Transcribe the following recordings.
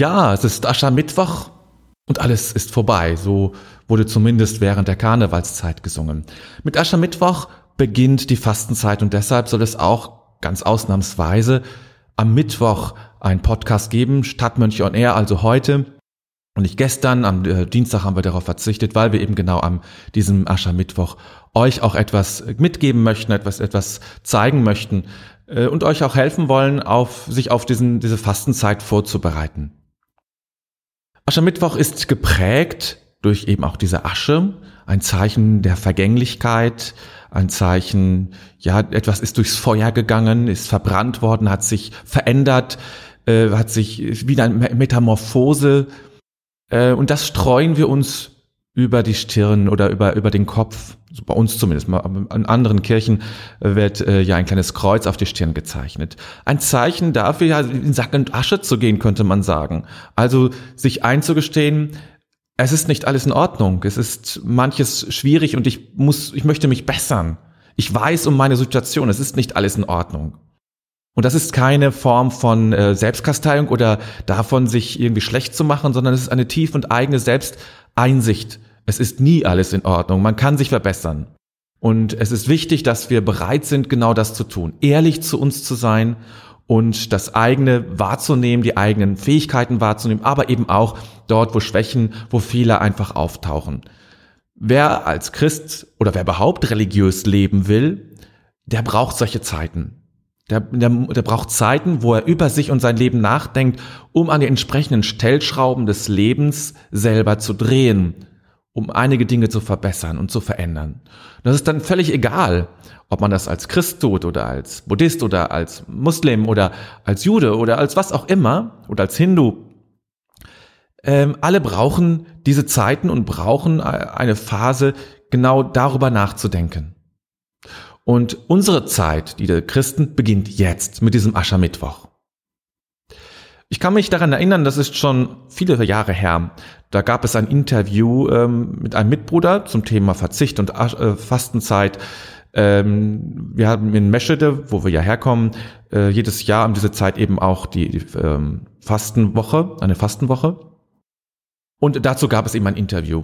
Ja, es ist Aschermittwoch und alles ist vorbei. So wurde zumindest während der Karnevalszeit gesungen. Mit Aschermittwoch beginnt die Fastenzeit und deshalb soll es auch ganz ausnahmsweise am Mittwoch einen Podcast geben, Stadtmönche on Air, also heute. Und nicht gestern, am äh, Dienstag haben wir darauf verzichtet, weil wir eben genau am diesem Aschermittwoch euch auch etwas mitgeben möchten, etwas, etwas zeigen möchten äh, und euch auch helfen wollen, auf, sich auf diesen, diese Fastenzeit vorzubereiten. Aschermittwoch ist geprägt durch eben auch diese Asche, ein Zeichen der Vergänglichkeit, ein Zeichen, ja, etwas ist durchs Feuer gegangen, ist verbrannt worden, hat sich verändert, äh, hat sich wieder eine Metamorphose äh, und das streuen wir uns über die Stirn oder über, über den Kopf, also bei uns zumindest, in anderen Kirchen wird äh, ja ein kleines Kreuz auf die Stirn gezeichnet. Ein Zeichen dafür, ja, in Sack und Asche zu gehen, könnte man sagen. Also sich einzugestehen, es ist nicht alles in Ordnung, es ist manches schwierig und ich muss, ich möchte mich bessern. Ich weiß um meine Situation, es ist nicht alles in Ordnung. Und das ist keine Form von äh, Selbstkasteiung oder davon, sich irgendwie schlecht zu machen, sondern es ist eine tief und eigene Selbsteinsicht. Es ist nie alles in Ordnung. Man kann sich verbessern. Und es ist wichtig, dass wir bereit sind, genau das zu tun. Ehrlich zu uns zu sein und das eigene wahrzunehmen, die eigenen Fähigkeiten wahrzunehmen, aber eben auch dort, wo Schwächen, wo Fehler einfach auftauchen. Wer als Christ oder wer überhaupt religiös leben will, der braucht solche Zeiten. Der, der, der braucht Zeiten, wo er über sich und sein Leben nachdenkt, um an die entsprechenden Stellschrauben des Lebens selber zu drehen, um einige Dinge zu verbessern und zu verändern. Das ist dann völlig egal, ob man das als Christ tut oder als Buddhist oder als Muslim oder als Jude oder als was auch immer oder als Hindu. Ähm, alle brauchen diese Zeiten und brauchen eine Phase, genau darüber nachzudenken. Und unsere Zeit, die der Christen, beginnt jetzt mit diesem Aschermittwoch. Ich kann mich daran erinnern, das ist schon viele Jahre her. Da gab es ein Interview ähm, mit einem Mitbruder zum Thema Verzicht und Asch äh, Fastenzeit. Ähm, wir haben in Meschede, wo wir ja herkommen, äh, jedes Jahr um diese Zeit eben auch die, die ähm, Fastenwoche, eine Fastenwoche. Und dazu gab es eben ein Interview.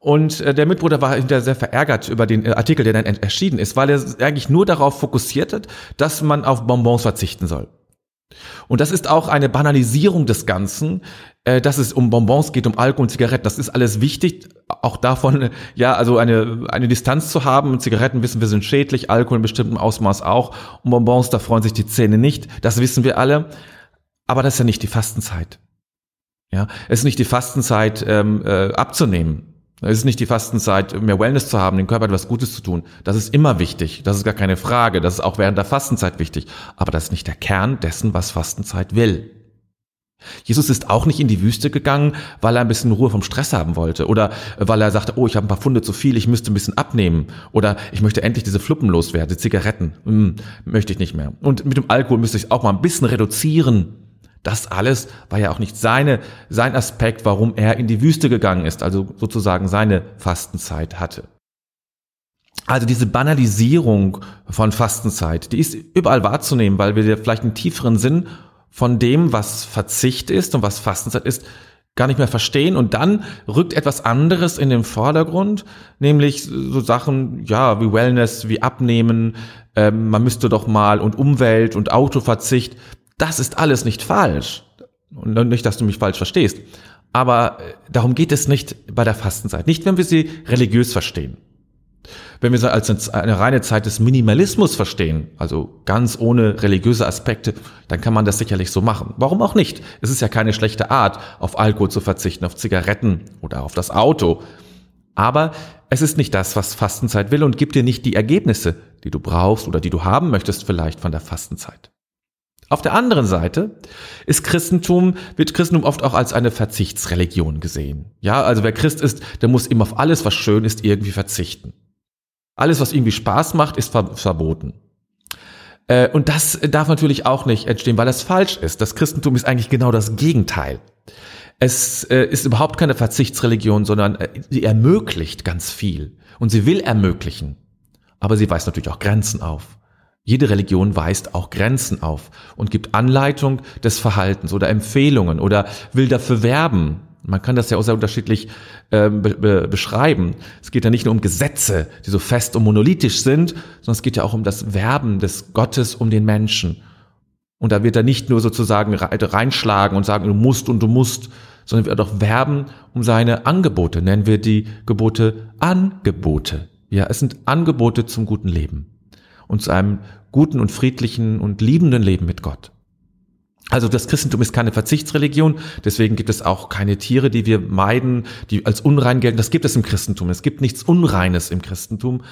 Und äh, der Mitbruder war hinterher sehr verärgert über den äh, Artikel, der dann erschienen ist, weil er eigentlich nur darauf fokussiert hat, dass man auf Bonbons verzichten soll. Und das ist auch eine Banalisierung des Ganzen, äh, dass es um Bonbons geht, um Alkohol und Zigaretten. Das ist alles wichtig, auch davon, ja, also eine, eine Distanz zu haben. Zigaretten wissen wir sind schädlich, Alkohol in bestimmtem Ausmaß auch. Und Bonbons, da freuen sich die Zähne nicht. Das wissen wir alle. Aber das ist ja nicht die Fastenzeit. Ja, es ist nicht die Fastenzeit, ähm, äh, abzunehmen. Es ist nicht die Fastenzeit, mehr Wellness zu haben, dem Körper etwas Gutes zu tun. Das ist immer wichtig. Das ist gar keine Frage. Das ist auch während der Fastenzeit wichtig. Aber das ist nicht der Kern dessen, was Fastenzeit will. Jesus ist auch nicht in die Wüste gegangen, weil er ein bisschen Ruhe vom Stress haben wollte oder weil er sagte, oh, ich habe ein paar Funde zu viel, ich müsste ein bisschen abnehmen oder ich möchte endlich diese Fluppen loswerden, die Zigaretten, hm, möchte ich nicht mehr. Und mit dem Alkohol müsste ich auch mal ein bisschen reduzieren. Das alles war ja auch nicht seine, sein Aspekt, warum er in die Wüste gegangen ist, also sozusagen seine Fastenzeit hatte. Also diese Banalisierung von Fastenzeit, die ist überall wahrzunehmen, weil wir vielleicht einen tieferen Sinn von dem, was Verzicht ist und was Fastenzeit ist, gar nicht mehr verstehen und dann rückt etwas anderes in den Vordergrund, nämlich so Sachen, ja, wie Wellness, wie Abnehmen, ähm, man müsste doch mal und Umwelt und Autoverzicht. Das ist alles nicht falsch. Und nicht, dass du mich falsch verstehst. Aber äh, darum geht es nicht bei der Fastenzeit. Nicht, wenn wir sie religiös verstehen. Wenn wir sie als eine reine Zeit des Minimalismus verstehen, also ganz ohne religiöse Aspekte, dann kann man das sicherlich so machen. Warum auch nicht? Es ist ja keine schlechte Art, auf Alkohol zu verzichten, auf Zigaretten oder auf das Auto. Aber es ist nicht das, was Fastenzeit will und gibt dir nicht die Ergebnisse, die du brauchst oder die du haben möchtest vielleicht von der Fastenzeit. Auf der anderen Seite ist Christentum, wird Christentum oft auch als eine Verzichtsreligion gesehen. Ja, also wer Christ ist, der muss immer auf alles, was schön ist, irgendwie verzichten. Alles, was irgendwie Spaß macht, ist verboten. Äh, und das darf natürlich auch nicht entstehen, weil das falsch ist. Das Christentum ist eigentlich genau das Gegenteil. Es äh, ist überhaupt keine Verzichtsreligion, sondern äh, sie ermöglicht ganz viel. Und sie will ermöglichen. Aber sie weist natürlich auch Grenzen auf. Jede Religion weist auch Grenzen auf und gibt Anleitung des Verhaltens oder Empfehlungen oder will dafür werben. Man kann das ja auch sehr unterschiedlich äh, be be beschreiben. Es geht ja nicht nur um Gesetze, die so fest und monolithisch sind, sondern es geht ja auch um das Werben des Gottes um den Menschen. Und da wird er nicht nur sozusagen reinschlagen und sagen, du musst und du musst, sondern wird auch werben um seine Angebote. Nennen wir die Gebote Angebote. Ja, es sind Angebote zum guten Leben und zu einem guten und friedlichen und liebenden Leben mit Gott. Also das Christentum ist keine Verzichtsreligion, deswegen gibt es auch keine Tiere, die wir meiden, die als unrein gelten. Das gibt es im Christentum. Es gibt nichts Unreines im Christentum.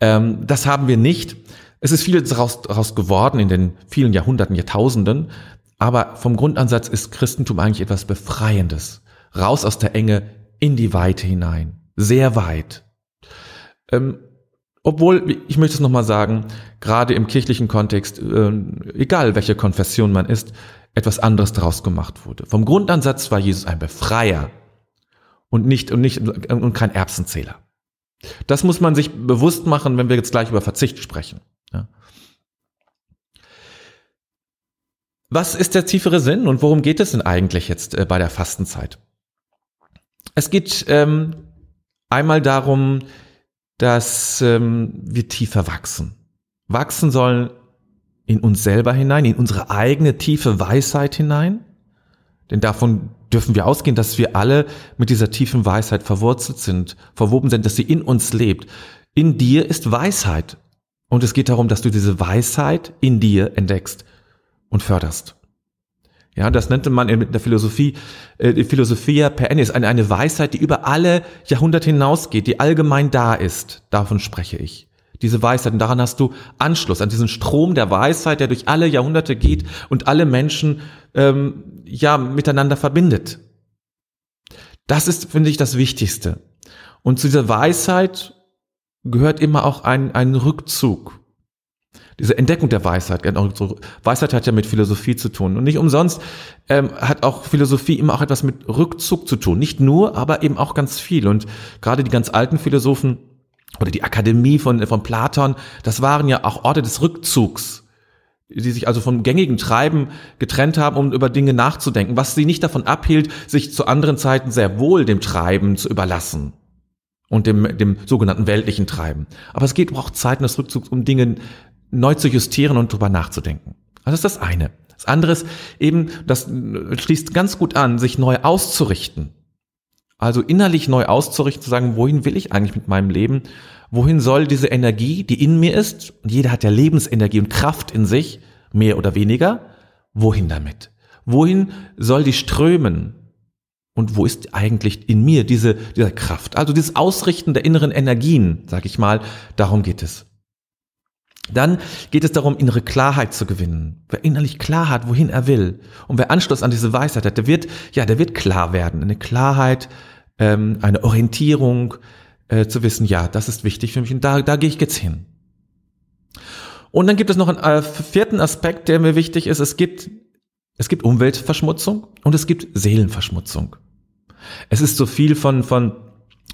Ähm, das haben wir nicht. Es ist vieles daraus, daraus geworden in den vielen Jahrhunderten, Jahrtausenden, aber vom Grundansatz ist Christentum eigentlich etwas Befreiendes. Raus aus der Enge in die Weite hinein. Sehr weit. Ähm, obwohl, ich möchte es nochmal sagen, gerade im kirchlichen Kontext, äh, egal welche Konfession man ist, etwas anderes daraus gemacht wurde. Vom Grundansatz war Jesus ein Befreier und nicht, und nicht, und kein Erbsenzähler. Das muss man sich bewusst machen, wenn wir jetzt gleich über Verzicht sprechen. Ja. Was ist der tiefere Sinn und worum geht es denn eigentlich jetzt äh, bei der Fastenzeit? Es geht ähm, einmal darum, dass ähm, wir tiefer wachsen. Wachsen sollen in uns selber hinein, in unsere eigene tiefe Weisheit hinein. Denn davon dürfen wir ausgehen, dass wir alle mit dieser tiefen Weisheit verwurzelt sind, verwoben sind, dass sie in uns lebt. In dir ist Weisheit. Und es geht darum, dass du diese Weisheit in dir entdeckst und förderst. Ja, das nannte man in der Philosophie, äh, Philosophia per ennis, eine, eine Weisheit, die über alle Jahrhunderte hinausgeht, die allgemein da ist. Davon spreche ich. Diese Weisheit, und daran hast du Anschluss, an diesen Strom der Weisheit, der durch alle Jahrhunderte geht und alle Menschen ähm, ja miteinander verbindet. Das ist, finde ich, das Wichtigste. Und zu dieser Weisheit gehört immer auch ein, ein Rückzug diese Entdeckung der Weisheit. Weisheit hat ja mit Philosophie zu tun. Und nicht umsonst ähm, hat auch Philosophie immer auch etwas mit Rückzug zu tun. Nicht nur, aber eben auch ganz viel. Und gerade die ganz alten Philosophen oder die Akademie von, von Platon, das waren ja auch Orte des Rückzugs die sich also vom gängigen Treiben getrennt haben, um über Dinge nachzudenken, was sie nicht davon abhielt, sich zu anderen Zeiten sehr wohl dem Treiben zu überlassen und dem, dem sogenannten weltlichen Treiben. Aber es geht auch Zeiten des Rückzugs, um Dinge neu zu justieren und drüber nachzudenken. Also das ist das eine. Das andere ist eben, das schließt ganz gut an, sich neu auszurichten. Also innerlich neu auszurichten, zu sagen, wohin will ich eigentlich mit meinem Leben? Wohin soll diese Energie, die in mir ist, und jeder hat ja Lebensenergie und Kraft in sich, mehr oder weniger, wohin damit? Wohin soll die strömen? Und wo ist eigentlich in mir diese, diese Kraft? Also dieses Ausrichten der inneren Energien, sag ich mal, darum geht es. Dann geht es darum, innere Klarheit zu gewinnen. Wer innerlich klar hat, wohin er will, und wer Anschluss an diese Weisheit hat, der wird, ja, der wird klar werden. Eine Klarheit, ähm, eine Orientierung, äh, zu wissen, ja, das ist wichtig für mich und da, da gehe ich jetzt hin. Und dann gibt es noch einen äh, vierten Aspekt, der mir wichtig ist. Es gibt, es gibt Umweltverschmutzung und es gibt Seelenverschmutzung. Es ist so viel von, von,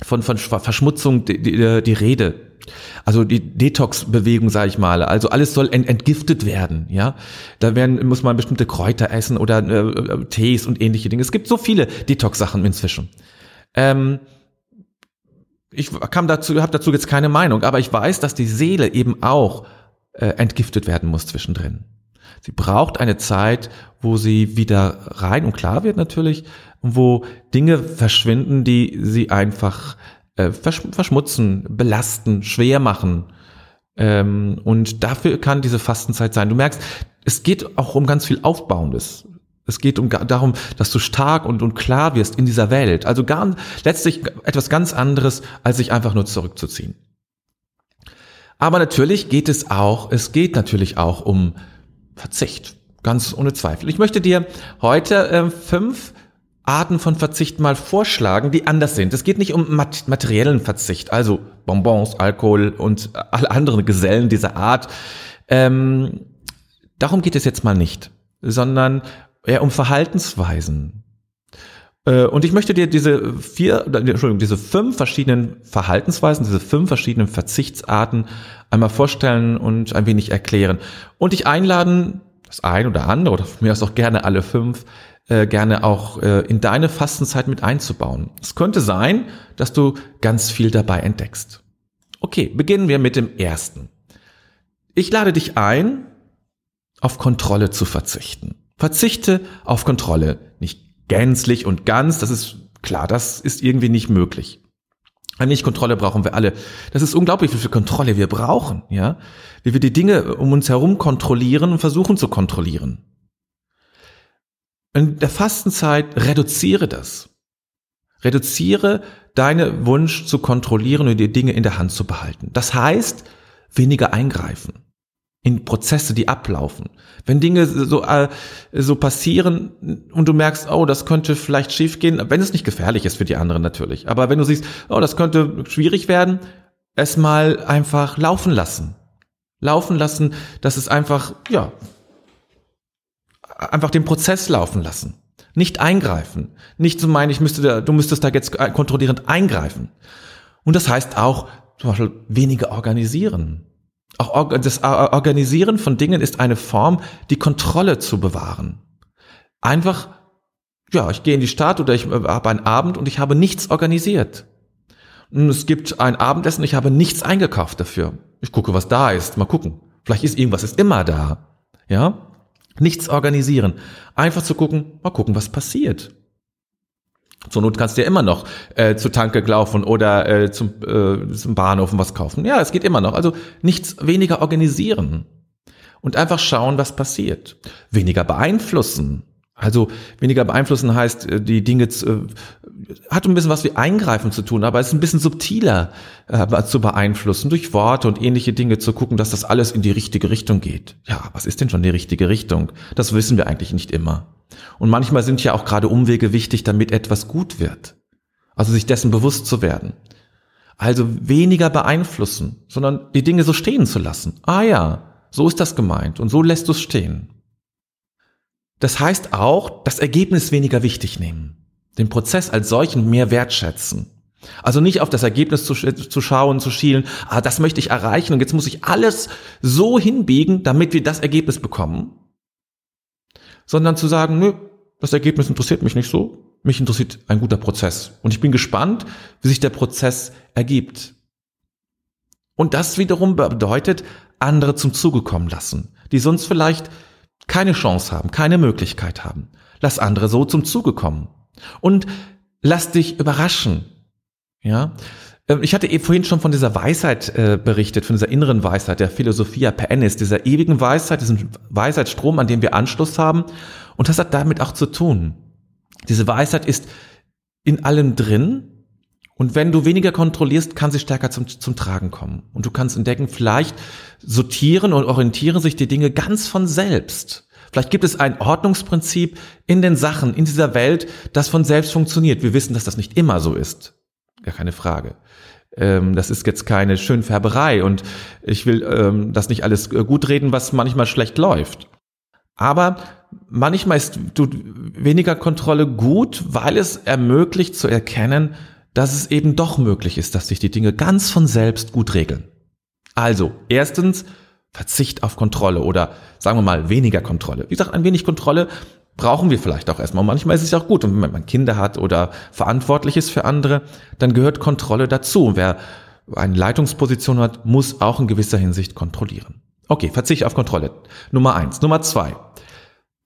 von, von Verschmutzung die, die, die Rede also die Detox-Bewegung, sage ich mal. Also alles soll ent entgiftet werden, ja. Da werden, muss man bestimmte Kräuter essen oder äh, Tees und ähnliche Dinge. Es gibt so viele Detox-Sachen inzwischen. Ähm, ich kam dazu, habe dazu jetzt keine Meinung, aber ich weiß, dass die Seele eben auch äh, entgiftet werden muss zwischendrin. Sie braucht eine Zeit, wo sie wieder rein und klar wird natürlich, wo Dinge verschwinden, die sie einfach äh, verschmutzen, belasten, schwer machen. Ähm, und dafür kann diese Fastenzeit sein. Du merkst, es geht auch um ganz viel Aufbauendes. Es geht um darum, dass du stark und, und klar wirst in dieser Welt. Also gar, letztlich etwas ganz anderes, als sich einfach nur zurückzuziehen. Aber natürlich geht es auch, es geht natürlich auch um Verzicht. Ganz ohne Zweifel. Ich möchte dir heute äh, fünf Arten von Verzicht mal vorschlagen, die anders sind. Es geht nicht um materiellen Verzicht, also Bonbons, Alkohol und alle anderen Gesellen dieser Art. Ähm, darum geht es jetzt mal nicht, sondern eher um Verhaltensweisen. Äh, und ich möchte dir diese vier, Entschuldigung, diese fünf verschiedenen Verhaltensweisen, diese fünf verschiedenen Verzichtsarten einmal vorstellen und ein wenig erklären. Und dich einladen, das ein oder andere oder von mir aus auch gerne alle fünf, äh, gerne auch äh, in deine Fastenzeit mit einzubauen. Es könnte sein, dass du ganz viel dabei entdeckst. Okay, beginnen wir mit dem ersten. Ich lade dich ein, auf Kontrolle zu verzichten. Verzichte auf Kontrolle. Nicht gänzlich und ganz, das ist klar, das ist irgendwie nicht möglich. Nicht Kontrolle brauchen wir alle. Das ist unglaublich, wie viel Kontrolle wir brauchen, ja. Wie wir die Dinge um uns herum kontrollieren und versuchen zu kontrollieren. In der Fastenzeit reduziere das. Reduziere deine Wunsch zu kontrollieren und die Dinge in der Hand zu behalten. Das heißt, weniger eingreifen in Prozesse, die ablaufen. Wenn Dinge so, äh, so passieren und du merkst, oh, das könnte vielleicht schiefgehen, wenn es nicht gefährlich ist für die anderen natürlich. Aber wenn du siehst, oh, das könnte schwierig werden, es mal einfach laufen lassen. Laufen lassen, dass es einfach, ja, einfach den Prozess laufen lassen. Nicht eingreifen. Nicht zu meinen, ich müsste da, du müsstest da jetzt kontrollierend eingreifen. Und das heißt auch, zum Beispiel weniger organisieren. Auch das Organisieren von Dingen ist eine Form, die Kontrolle zu bewahren. Einfach, ja, ich gehe in die Stadt oder ich äh, habe einen Abend und ich habe nichts organisiert. Es gibt ein Abendessen, ich habe nichts eingekauft dafür. Ich gucke, was da ist. Mal gucken. Vielleicht ist irgendwas, ist immer da. Ja? Nichts organisieren. Einfach zu gucken, mal gucken, was passiert. Zur Not kannst du ja immer noch äh, zur Tanke laufen oder äh, zum, äh, zum Bahnhof was kaufen. Ja, es geht immer noch. Also nichts weniger organisieren und einfach schauen, was passiert. Weniger beeinflussen. Also weniger beeinflussen heißt, äh, die Dinge äh, hat ein bisschen was wie Eingreifen zu tun, aber es ist ein bisschen subtiler äh, zu beeinflussen, durch Worte und ähnliche Dinge zu gucken, dass das alles in die richtige Richtung geht. Ja, was ist denn schon die richtige Richtung? Das wissen wir eigentlich nicht immer. Und manchmal sind ja auch gerade Umwege wichtig, damit etwas gut wird. Also sich dessen bewusst zu werden. Also weniger beeinflussen, sondern die Dinge so stehen zu lassen. Ah ja, so ist das gemeint und so lässt du es stehen. Das heißt auch, das Ergebnis weniger wichtig nehmen. Den Prozess als solchen mehr wertschätzen. Also nicht auf das Ergebnis zu, zu schauen, zu schielen, ah, das möchte ich erreichen und jetzt muss ich alles so hinbiegen, damit wir das Ergebnis bekommen. Sondern zu sagen, nö, das Ergebnis interessiert mich nicht so. Mich interessiert ein guter Prozess. Und ich bin gespannt, wie sich der Prozess ergibt. Und das wiederum bedeutet, andere zum Zuge kommen lassen, die sonst vielleicht keine Chance haben, keine Möglichkeit haben. Lass andere so zum Zuge kommen. Und lass dich überraschen. Ja. Ähm, ich hatte eben vorhin schon von dieser Weisheit äh, berichtet, von dieser inneren Weisheit, der Philosophia per Ennis, dieser ewigen Weisheit, diesem Weisheitsstrom, an dem wir Anschluss haben. Und das hat damit auch zu tun. Diese Weisheit ist in allem drin. Und wenn du weniger kontrollierst, kann sie stärker zum, zum Tragen kommen. Und du kannst entdecken, vielleicht sortieren und orientieren sich die Dinge ganz von selbst. Vielleicht gibt es ein Ordnungsprinzip in den Sachen, in dieser Welt, das von selbst funktioniert. Wir wissen, dass das nicht immer so ist. Gar keine Frage. Ähm, das ist jetzt keine Schönfärberei und ich will ähm, das nicht alles äh, gut reden, was manchmal schlecht läuft. Aber manchmal ist weniger Kontrolle gut, weil es ermöglicht zu erkennen, dass es eben doch möglich ist, dass sich die Dinge ganz von selbst gut regeln. Also, erstens, Verzicht auf Kontrolle oder sagen wir mal weniger Kontrolle. Wie gesagt, ein wenig Kontrolle brauchen wir vielleicht auch erstmal. Manchmal ist es auch gut, und wenn man Kinder hat oder verantwortlich ist für andere, dann gehört Kontrolle dazu. Wer eine Leitungsposition hat, muss auch in gewisser Hinsicht kontrollieren. Okay, Verzicht auf Kontrolle. Nummer eins. Nummer zwei.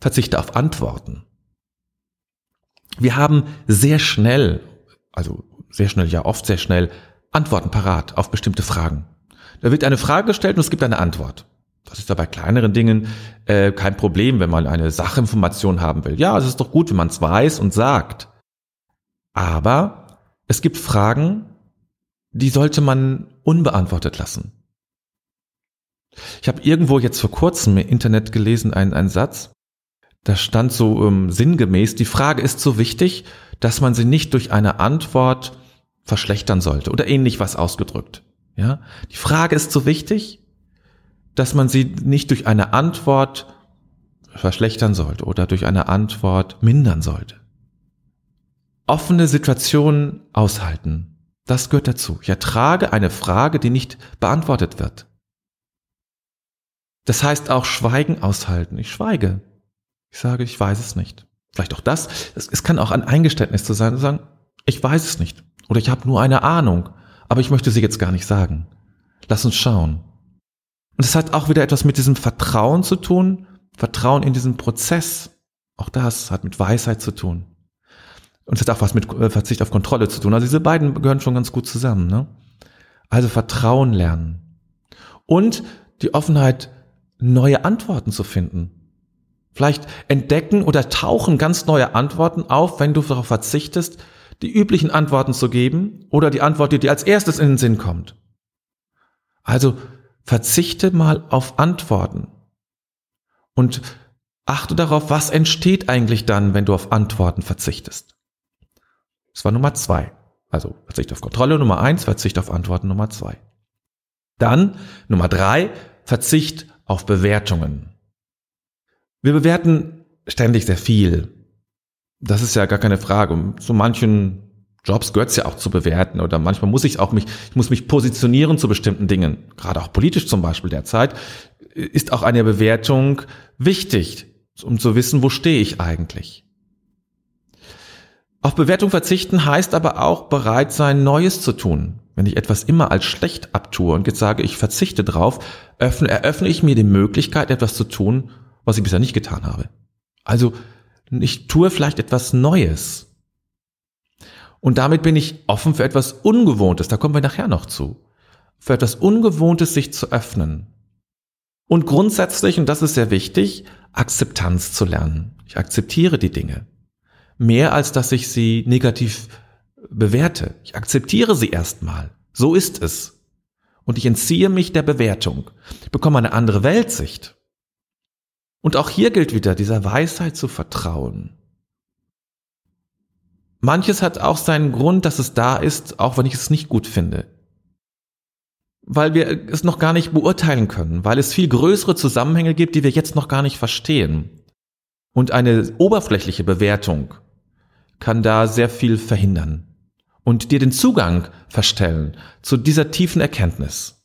Verzichte auf Antworten. Wir haben sehr schnell, also sehr schnell, ja oft sehr schnell, Antworten parat auf bestimmte Fragen. Da wird eine Frage gestellt und es gibt eine Antwort. Das ist ja bei kleineren Dingen äh, kein Problem, wenn man eine Sachinformation haben will. Ja, es ist doch gut, wenn man es weiß und sagt. Aber es gibt Fragen, die sollte man unbeantwortet lassen. Ich habe irgendwo jetzt vor kurzem im Internet gelesen einen, einen Satz, da stand so ähm, sinngemäß, die Frage ist so wichtig, dass man sie nicht durch eine Antwort verschlechtern sollte oder ähnlich was ausgedrückt. Ja, die Frage ist so wichtig, dass man sie nicht durch eine Antwort verschlechtern sollte oder durch eine Antwort mindern sollte. offene Situationen aushalten. Das gehört dazu. Ich ertrage eine Frage, die nicht beantwortet wird. Das heißt auch Schweigen aushalten. Ich schweige. Ich sage, ich weiß es nicht. Vielleicht auch das. Es kann auch ein Eingeständnis zu sein, zu sagen, ich weiß es nicht. Oder ich habe nur eine Ahnung, aber ich möchte sie jetzt gar nicht sagen. Lass uns schauen. Und es hat auch wieder etwas mit diesem Vertrauen zu tun, Vertrauen in diesen Prozess. Auch das hat mit Weisheit zu tun. Und es hat auch was mit äh, Verzicht auf Kontrolle zu tun. Also diese beiden gehören schon ganz gut zusammen. Ne? Also Vertrauen lernen. Und die Offenheit, neue Antworten zu finden. Vielleicht entdecken oder tauchen ganz neue Antworten auf, wenn du darauf verzichtest, die üblichen Antworten zu geben oder die Antwort, die dir als erstes in den Sinn kommt. Also verzichte mal auf Antworten und achte darauf, was entsteht eigentlich dann, wenn du auf Antworten verzichtest. Das war Nummer zwei. Also Verzicht auf Kontrolle Nummer eins, Verzicht auf Antworten Nummer zwei. Dann Nummer drei, Verzicht auf Bewertungen. Wir bewerten ständig sehr viel. Das ist ja gar keine Frage. zu manchen Jobs gehört es ja auch zu bewerten oder manchmal muss ich auch mich, ich muss mich positionieren zu bestimmten Dingen. Gerade auch politisch zum Beispiel derzeit ist auch eine Bewertung wichtig, um zu wissen, wo stehe ich eigentlich. Auf Bewertung verzichten heißt aber auch bereit sein, Neues zu tun. Wenn ich etwas immer als schlecht abtue und jetzt sage, ich verzichte drauf, öffne, eröffne ich mir die Möglichkeit, etwas zu tun, was ich bisher nicht getan habe. Also ich tue vielleicht etwas Neues. Und damit bin ich offen für etwas Ungewohntes, da kommen wir nachher noch zu. Für etwas Ungewohntes sich zu öffnen. Und grundsätzlich, und das ist sehr wichtig, Akzeptanz zu lernen. Ich akzeptiere die Dinge. Mehr als dass ich sie negativ bewerte. Ich akzeptiere sie erstmal. So ist es. Und ich entziehe mich der Bewertung. Ich bekomme eine andere Weltsicht. Und auch hier gilt wieder, dieser Weisheit zu vertrauen. Manches hat auch seinen Grund, dass es da ist, auch wenn ich es nicht gut finde. Weil wir es noch gar nicht beurteilen können, weil es viel größere Zusammenhänge gibt, die wir jetzt noch gar nicht verstehen. Und eine oberflächliche Bewertung kann da sehr viel verhindern und dir den Zugang verstellen zu dieser tiefen Erkenntnis.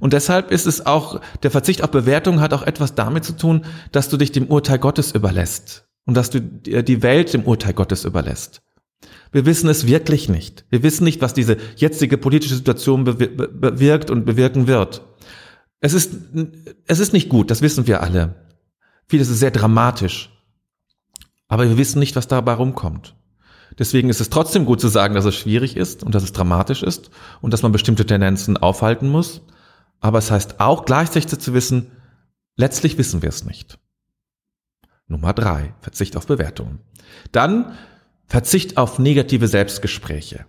Und deshalb ist es auch, der Verzicht auf Bewertung hat auch etwas damit zu tun, dass du dich dem Urteil Gottes überlässt und dass du die Welt dem Urteil Gottes überlässt. Wir wissen es wirklich nicht. Wir wissen nicht, was diese jetzige politische Situation bewirkt und bewirken wird. Es ist, es ist nicht gut, das wissen wir alle. Vieles ist sehr dramatisch. Aber wir wissen nicht, was dabei rumkommt. Deswegen ist es trotzdem gut zu sagen, dass es schwierig ist und dass es dramatisch ist und dass man bestimmte Tendenzen aufhalten muss. Aber es heißt auch gleichzeitig zu wissen, letztlich wissen wir es nicht. Nummer drei, Verzicht auf Bewertungen. Dann Verzicht auf negative Selbstgespräche.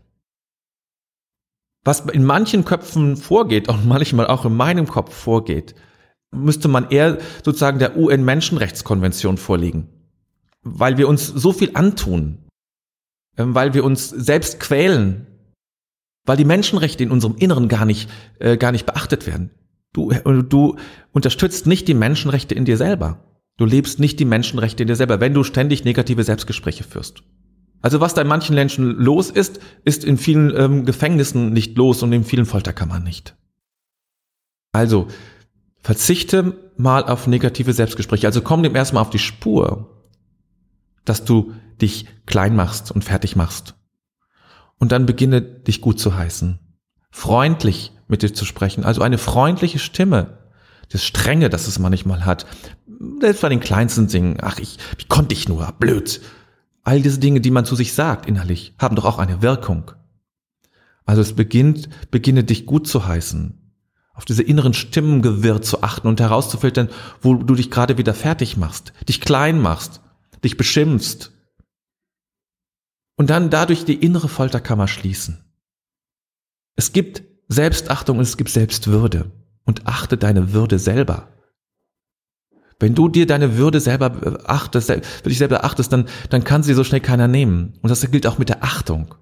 Was in manchen Köpfen vorgeht und manchmal auch in meinem Kopf vorgeht, müsste man eher sozusagen der UN-Menschenrechtskonvention vorliegen. Weil wir uns so viel antun, ähm, weil wir uns selbst quälen, weil die Menschenrechte in unserem Inneren gar nicht, äh, gar nicht beachtet werden. Du, äh, du unterstützt nicht die Menschenrechte in dir selber. Du lebst nicht die Menschenrechte in dir selber, wenn du ständig negative Selbstgespräche führst. Also was da in manchen Menschen los ist, ist in vielen ähm, Gefängnissen nicht los und in vielen Folterkammern nicht. Also verzichte mal auf negative Selbstgespräche. Also komm dem erstmal auf die Spur, dass du dich klein machst und fertig machst. Und dann beginne dich gut zu heißen, freundlich mit dir zu sprechen, also eine freundliche Stimme, das Strenge, das es manchmal hat, selbst bei den kleinsten Dingen, ach ich, wie konnte ich nur, blöd, All diese Dinge, die man zu sich sagt innerlich, haben doch auch eine Wirkung. Also es beginnt, beginne dich gut zu heißen, auf diese inneren Stimmengewirr zu achten und herauszufiltern, wo du dich gerade wieder fertig machst, dich klein machst, dich beschimpfst. Und dann dadurch die innere Folterkammer schließen. Es gibt Selbstachtung und es gibt Selbstwürde. Und achte deine Würde selber. Wenn du dir deine Würde selber achtest, für dich selber achtest, dann, dann kann sie so schnell keiner nehmen. Und das gilt auch mit der Achtung.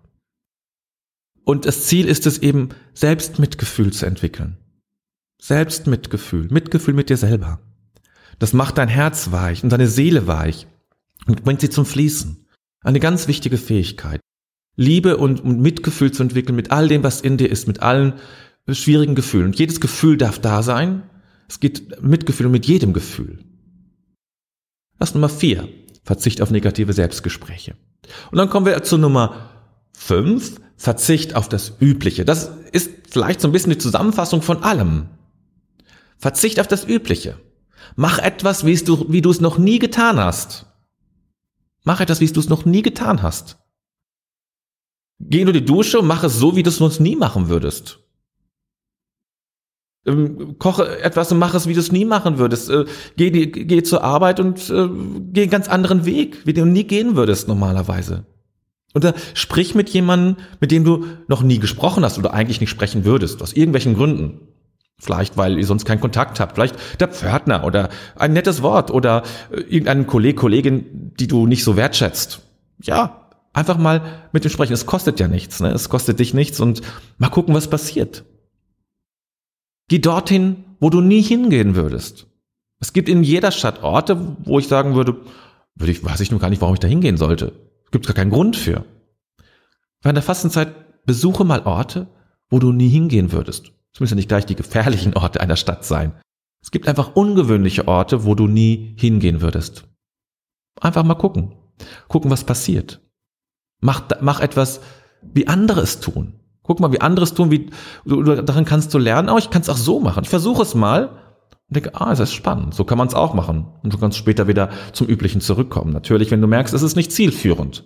Und das Ziel ist es eben, Selbstmitgefühl zu entwickeln. Selbstmitgefühl, Mitgefühl mit dir selber. Das macht dein Herz weich und deine Seele weich und bringt sie zum Fließen. Eine ganz wichtige Fähigkeit. Liebe und, Mitgefühl zu entwickeln mit all dem, was in dir ist, mit allen schwierigen Gefühlen. Und jedes Gefühl darf da sein. Es geht Mitgefühl mit jedem Gefühl. Das Nummer vier. Verzicht auf negative Selbstgespräche. Und dann kommen wir zu Nummer fünf. Verzicht auf das Übliche. Das ist vielleicht so ein bisschen die Zusammenfassung von allem. Verzicht auf das Übliche. Mach etwas, wie du, wie du es noch nie getan hast. Mach etwas, wie du es noch nie getan hast. Geh in die Dusche und mach es so, wie du es sonst nie machen würdest. Ähm, koche etwas und mach es, wie du es nie machen würdest. Äh, geh, geh zur Arbeit und äh, geh einen ganz anderen Weg, wie du nie gehen würdest normalerweise. Oder sprich mit jemandem, mit dem du noch nie gesprochen hast oder eigentlich nicht sprechen würdest, aus irgendwelchen Gründen. Vielleicht, weil ihr sonst keinen Kontakt habt. Vielleicht der Pförtner oder ein nettes Wort oder äh, irgendeinen Kolleg, Kollegin, die du nicht so wertschätzt. Ja, einfach mal mit dem sprechen. Es kostet ja nichts, ne? Es kostet dich nichts und mal gucken, was passiert. Geh dorthin, wo du nie hingehen würdest. Es gibt in jeder Stadt Orte, wo ich sagen würde, würde ich, weiß ich nur gar nicht, warum ich da hingehen sollte. Gibt gar keinen Grund für. Während der Fastenzeit besuche mal Orte, wo du nie hingehen würdest. Es müssen ja nicht gleich die gefährlichen Orte einer Stadt sein. Es gibt einfach ungewöhnliche Orte, wo du nie hingehen würdest. Einfach mal gucken. Gucken, was passiert. Mach, mach etwas, wie andere es tun. Guck mal, wie andere es tun, wie, du, daran kannst du lernen, aber ich kann es auch so machen. Ich versuche es mal und denke, ah, es ist spannend. So kann man es auch machen. Und du kannst später wieder zum Üblichen zurückkommen. Natürlich, wenn du merkst, es ist nicht zielführend.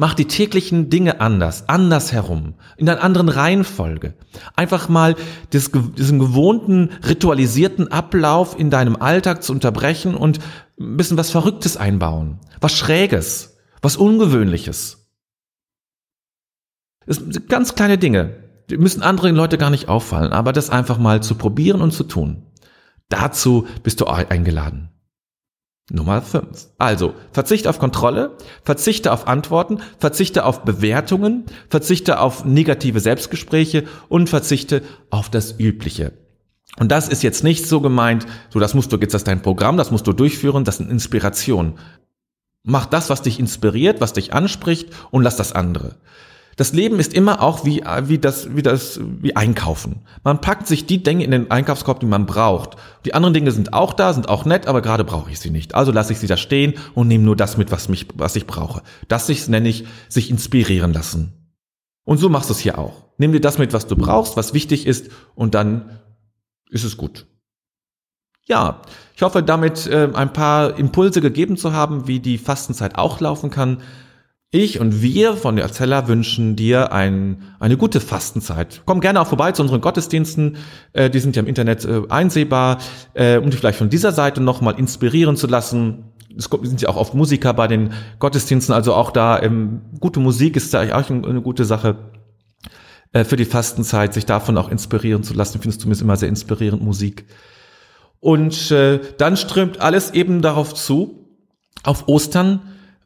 Mach die täglichen Dinge anders, anders herum, in einer anderen Reihenfolge. Einfach mal das, diesen gewohnten, ritualisierten Ablauf in deinem Alltag zu unterbrechen und ein bisschen was Verrücktes einbauen. Was Schräges, was Ungewöhnliches. Das sind ganz kleine Dinge. Die müssen anderen Leute gar nicht auffallen, aber das einfach mal zu probieren und zu tun. Dazu bist du eingeladen. Nummer 5. Also, verzichte auf Kontrolle, verzichte auf Antworten, verzichte auf Bewertungen, verzichte auf negative Selbstgespräche und verzichte auf das Übliche. Und das ist jetzt nicht so gemeint, so das musst du, jetzt das dein Programm, das musst du durchführen, das sind Inspiration. Mach das, was dich inspiriert, was dich anspricht und lass das andere das Leben ist immer auch wie, wie das, wie das, wie einkaufen. Man packt sich die Dinge in den Einkaufskorb, die man braucht. Die anderen Dinge sind auch da, sind auch nett, aber gerade brauche ich sie nicht. Also lasse ich sie da stehen und nehme nur das mit, was mich, was ich brauche. Das ich, nenne ich, sich inspirieren lassen. Und so machst du es hier auch. Nimm dir das mit, was du brauchst, was wichtig ist, und dann ist es gut. Ja, ich hoffe, damit äh, ein paar Impulse gegeben zu haben, wie die Fastenzeit auch laufen kann. Ich und wir von der Erzähler wünschen dir ein, eine gute Fastenzeit. Komm gerne auch vorbei zu unseren Gottesdiensten. Äh, die sind ja im Internet äh, einsehbar, äh, um dich vielleicht von dieser Seite nochmal inspirieren zu lassen. Es sind ja auch oft Musiker bei den Gottesdiensten, also auch da ähm, gute Musik ist da auch eine gute Sache äh, für die Fastenzeit, sich davon auch inspirieren zu lassen. Ich finde es zumindest immer sehr inspirierend Musik. Und äh, dann strömt alles eben darauf zu, auf Ostern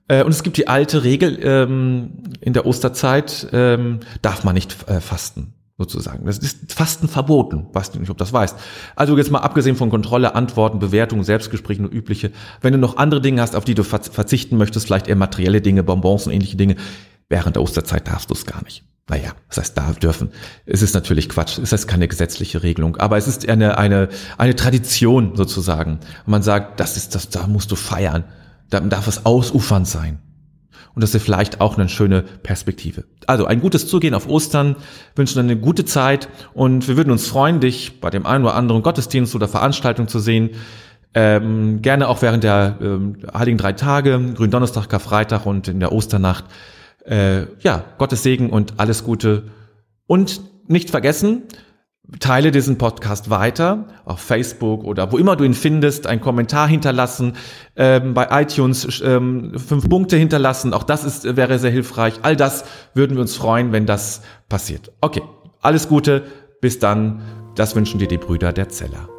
und es gibt die alte Regel, ähm, in der Osterzeit ähm, darf man nicht äh, fasten, sozusagen. Das ist Fasten verboten. Weißt du nicht, ob das weißt. Also jetzt mal abgesehen von Kontrolle, Antworten, Bewertungen, Selbstgesprächen und übliche. Wenn du noch andere Dinge hast, auf die du verzichten möchtest, vielleicht eher materielle Dinge, Bonbons und ähnliche Dinge, während der Osterzeit darfst du es gar nicht. Naja, das heißt, darf dürfen. Es ist natürlich Quatsch. Es ist keine gesetzliche Regelung. Aber es ist eine, eine, eine Tradition sozusagen. Und man sagt, das ist das, da musst du feiern dann darf es ausufernd sein. Und das ist vielleicht auch eine schöne Perspektive. Also ein gutes Zugehen auf Ostern, wünschen eine gute Zeit und wir würden uns freuen, dich bei dem einen oder anderen Gottesdienst oder Veranstaltung zu sehen. Ähm, gerne auch während der ähm, Heiligen Drei Tage, Gründonnerstag, Karfreitag und in der Osternacht. Äh, ja, Gottes Segen und alles Gute. Und nicht vergessen, Teile diesen Podcast weiter auf Facebook oder wo immer du ihn findest, einen Kommentar hinterlassen, ähm, bei iTunes ähm, fünf Punkte hinterlassen. Auch das ist, wäre sehr hilfreich. All das würden wir uns freuen, wenn das passiert. Okay, alles Gute, bis dann. Das wünschen dir die Brüder der Zeller.